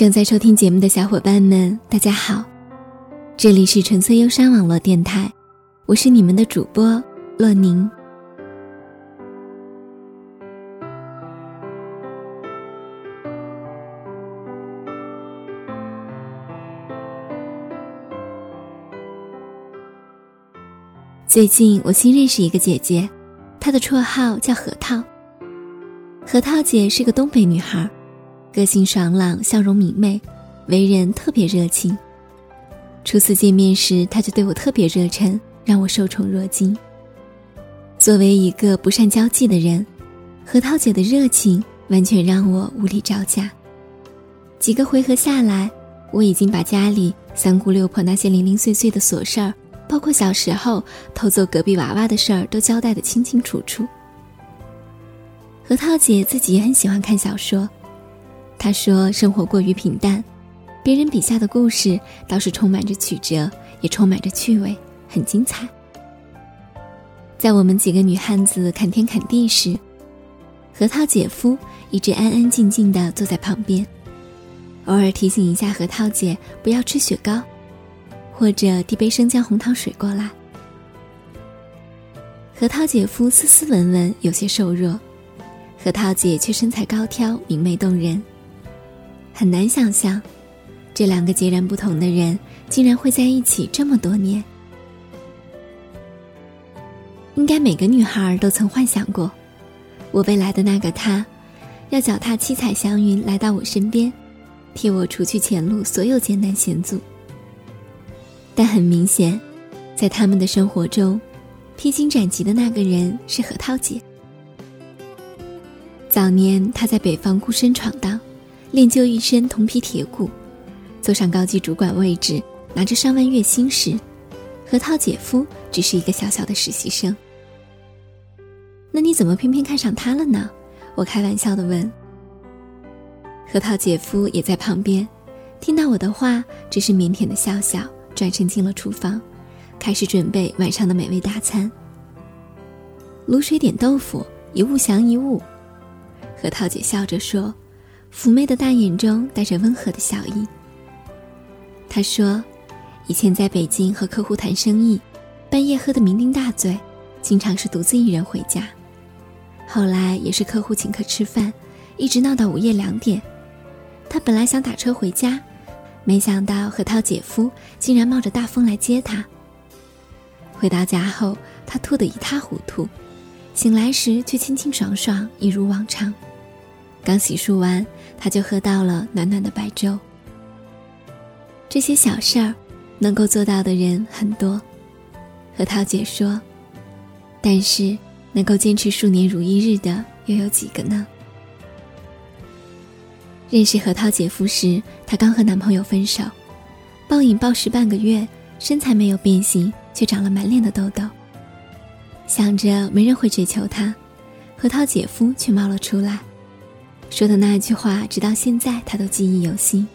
正在收听节目的小伙伴们，大家好，这里是纯粹忧伤网络电台，我是你们的主播洛宁。最近我新认识一个姐姐，她的绰号叫核桃。核桃姐是个东北女孩。个性爽朗，笑容明媚，为人特别热情。初次见面时，他就对我特别热忱，让我受宠若惊。作为一个不善交际的人，核桃姐的热情完全让我无力招架。几个回合下来，我已经把家里三姑六婆那些零零碎碎的琐事儿，包括小时候偷走隔壁娃娃的事儿，都交代得清清楚楚。核桃姐自己也很喜欢看小说。他说：“生活过于平淡，别人笔下的故事倒是充满着曲折，也充满着趣味，很精彩。”在我们几个女汉子砍天砍地时，核桃姐夫一直安安静静地坐在旁边，偶尔提醒一下核桃姐不要吃雪糕，或者递杯生姜红糖水过来。核桃姐夫斯斯文文，有些瘦弱，核桃姐却身材高挑，明媚动人。很难想象，这两个截然不同的人竟然会在一起这么多年。应该每个女孩都曾幻想过，我未来的那个他，要脚踏七彩祥云来到我身边，替我除去前路所有艰难险阻。但很明显，在他们的生活中，披荆斩棘的那个人是何涛姐。早年她在北方孤身闯荡。练就一身铜皮铁骨，坐上高级主管位置，拿着上万月薪时，核桃姐夫只是一个小小的实习生。那你怎么偏偏看上他了呢？我开玩笑的问。核桃姐夫也在旁边，听到我的话，只是腼腆的笑笑，转身进了厨房，开始准备晚上的美味大餐。卤水点豆腐，一物降一物。核桃姐笑着说。妩媚的大眼中带着温和的笑意。他说：“以前在北京和客户谈生意，半夜喝得酩酊大醉，经常是独自一人回家。后来也是客户请客吃饭，一直闹到午夜两点。他本来想打车回家，没想到何涛姐夫竟然冒着大风来接他。回到家后，他吐得一塌糊涂，醒来时却清清爽爽，一如往常。刚洗漱完。”他就喝到了暖暖的白粥。这些小事儿，能够做到的人很多。核桃姐说：“但是能够坚持数年如一日的又有几个呢？”认识核桃姐夫时，她刚和男朋友分手，暴饮暴食半个月，身材没有变形，却长了满脸的痘痘。想着没人会追求她，核桃姐夫却冒了出来。说的那句话，直到现在他都记忆犹新。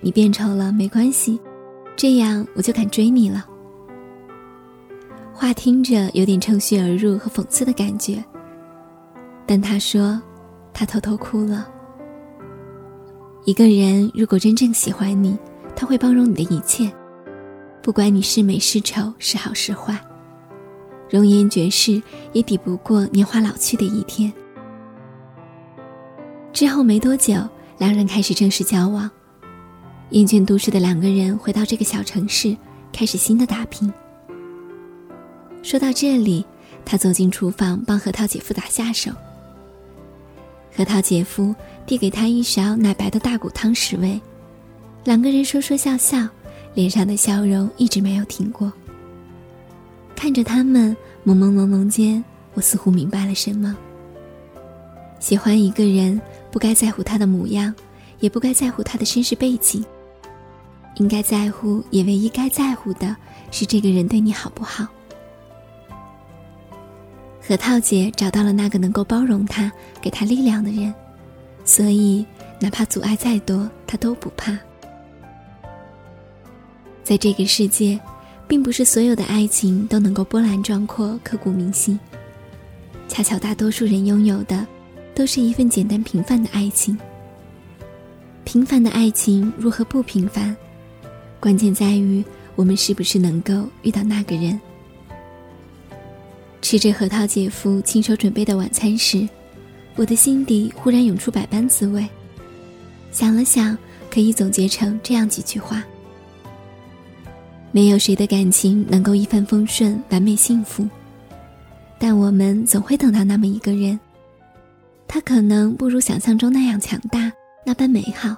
你变丑了没关系，这样我就敢追你了。话听着有点趁虚而入和讽刺的感觉，但他说，他偷偷哭了。一个人如果真正喜欢你，他会包容你的一切，不管你是美是丑，是好是坏，容颜绝世也抵不过年华老去的一天。之后没多久，两人开始正式交往。厌倦都市的两个人回到这个小城市，开始新的打拼。说到这里，他走进厨房帮核桃姐夫打下手。核桃姐夫递给他一勺奶白的大骨汤食味，两个人说说笑笑，脸上的笑容一直没有停过。看着他们朦朦胧胧间，我似乎明白了什么。喜欢一个人。不该在乎他的模样，也不该在乎他的身世背景。应该在乎，也唯一该在乎的是这个人对你好不好。核桃姐找到了那个能够包容她、给她力量的人，所以哪怕阻碍再多，她都不怕。在这个世界，并不是所有的爱情都能够波澜壮阔、刻骨铭心。恰巧大多数人拥有的。都是一份简单平凡的爱情。平凡的爱情如何不平凡？关键在于我们是不是能够遇到那个人。吃着核桃姐夫亲手准备的晚餐时，我的心底忽然涌出百般滋味。想了想，可以总结成这样几句话：没有谁的感情能够一帆风顺、完美幸福，但我们总会等到那么一个人。他可能不如想象中那样强大，那般美好，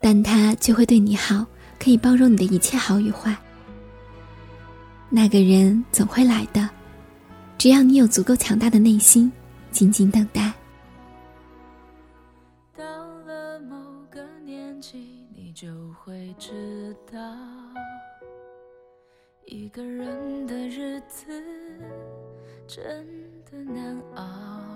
但他却会对你好，可以包容你的一切好与坏。那个人总会来的，只要你有足够强大的内心，静静等待。到了某个年纪，你就会知道，一个人的日子真的难熬。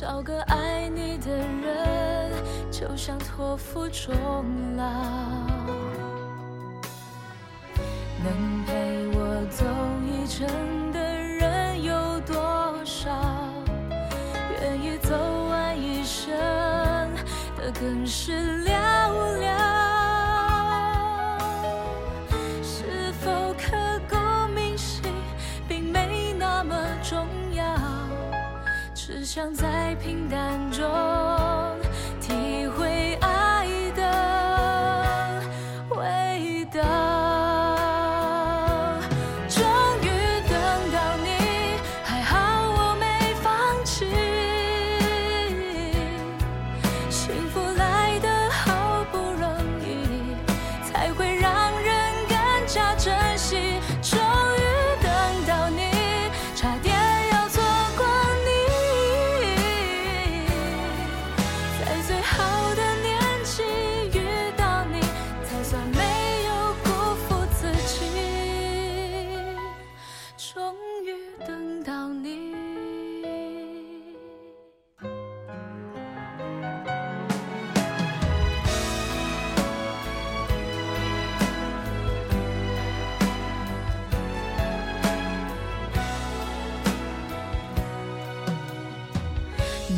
找个爱你的人，就像托付终老。能陪我走一程的人有多少？愿意走完一生的更是只想在平淡中。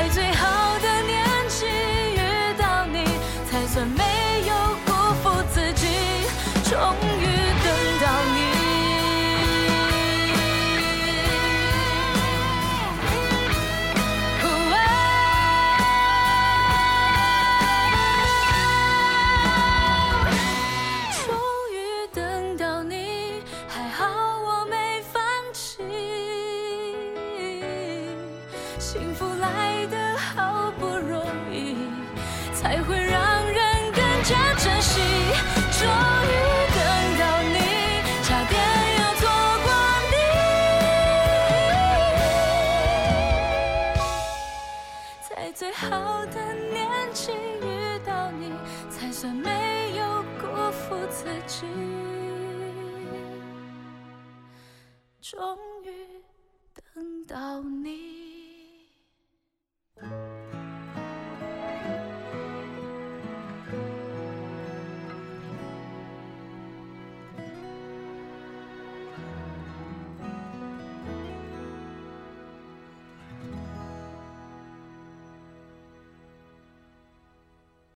在最后。